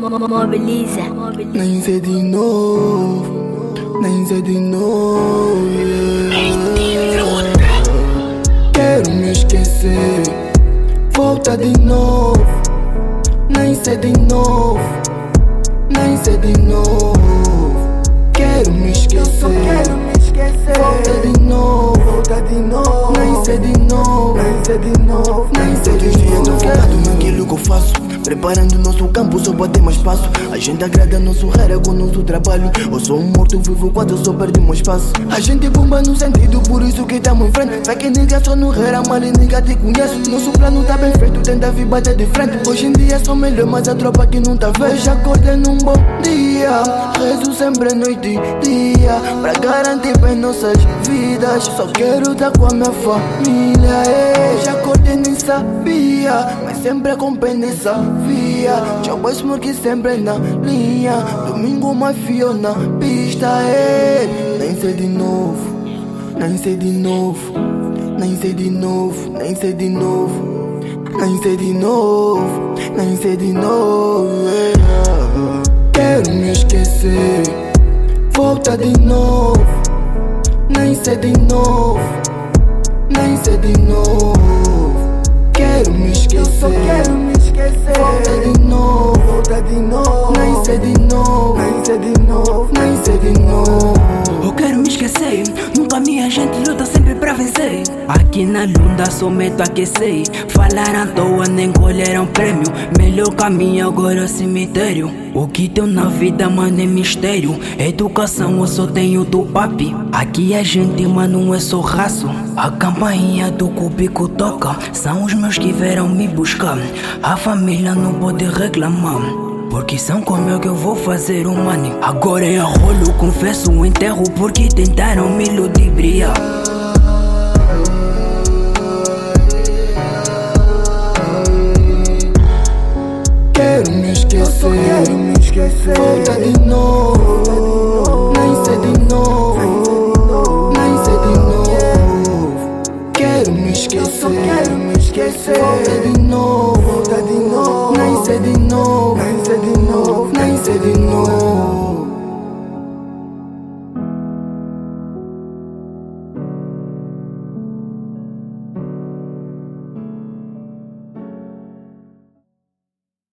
Mobiliza. Nem sei de novo, nem sei de novo. yeah. Quero me esquecer, volta de novo. Nem sei de novo, nem sei de novo. Quero me esquecer, Quero me esquecer. volta de novo. Volta de novo. Nem sei de novo, Nem sei de novo. nem sei Todos os de novo. focado naquilo que eu faço Preparando nosso campo só pra ter mais espaço. A gente agrada nosso raro com nosso trabalho. Eu sou um morto vivo quando eu só perdi meu espaço. A gente bomba no sentido, por isso que tamo em frente. Vai que nigga só no rara, mal e nigga te conheço Nosso plano tá bem feito, tenta vir bater de frente. Hoje em dia sou melhor, mas a tropa que não tá Hoje acordei num bom dia Rezo sempre noite e dia Pra garantir bem nossas vidas. Só quero estar com a minha família eh. Já acordei nem sabia Mas sempre acompanhei essa via Jogo smoke sempre na linha Domingo mafio na pista eh. Nem sei de novo Nem sei de novo Nem sei de novo Nem sei de novo nem sei de novo, nem sei de novo. yeah. Quero me esquecer, volta de novo. Nem sei de novo, nem sei de novo. Quero me esquecer. Novo. nem sei de novo. Eu quero me esquecer, nunca minha gente luta sempre pra vencer. Aqui na lunda só meto aquecer. Falaram à toa, nem colheram prêmio. Melhor caminho agora é o cemitério. O que tem na vida, mano, é mistério. Educação eu só tenho do papi. Aqui a gente, mano, é só raço. A campainha do cubico toca. São os meus que vieram me buscar. A família não pode reclamar. Porque são como eu que eu vou fazer o money Agora é rolo, confesso enterro Porque tentaram me ludibriar. Quero me esquecer, quero me esquecer. Volta de novo, nascer de novo. Nascer de novo. Quero me esquecer, quero me esquecer. Volta de novo, volta de novo. Nascer de novo.